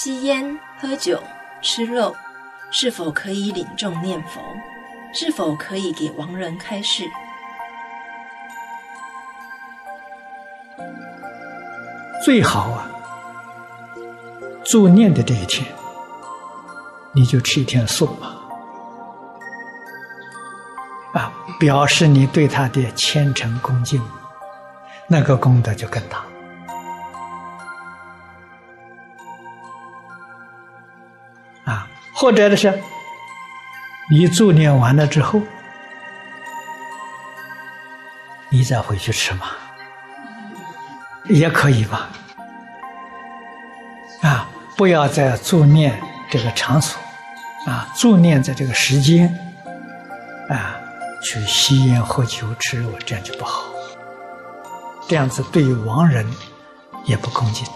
吸烟、喝酒、吃肉，是否可以领众念佛？是否可以给亡人开示？最好啊，助念的这一天，你就吃一天素嘛，啊，表示你对他的虔诚恭敬，那个功德就更大。啊，或者的是，你助念完了之后，你再回去吃嘛，也可以吧？啊，不要在助念这个场所。啊，助念在这个时间，啊，去吸烟、喝酒、吃肉，这样就不好。这样子对于亡人也不恭敬。